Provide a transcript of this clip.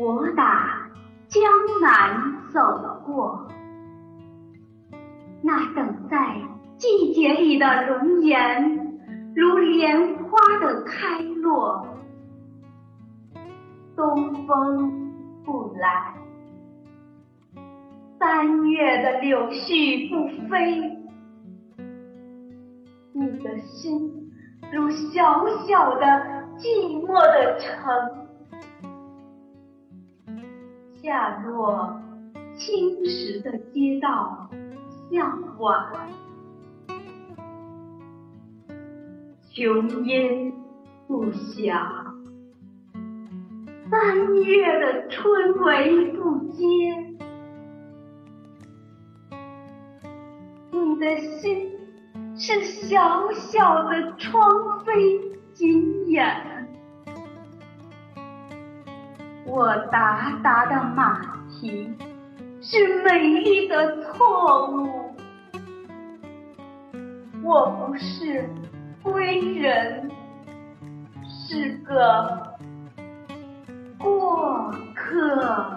我打江南走过。那等在季节里的容颜如莲花的开落。东风不来三月的柳絮不飞。你的心如小小的寂寞的城。下落青石的街道向晚，琼烟不响，三月的春雷不接，你的心是小小的窗扉紧掩。我达达的马蹄是美丽的错误，我不是归人，是个过客。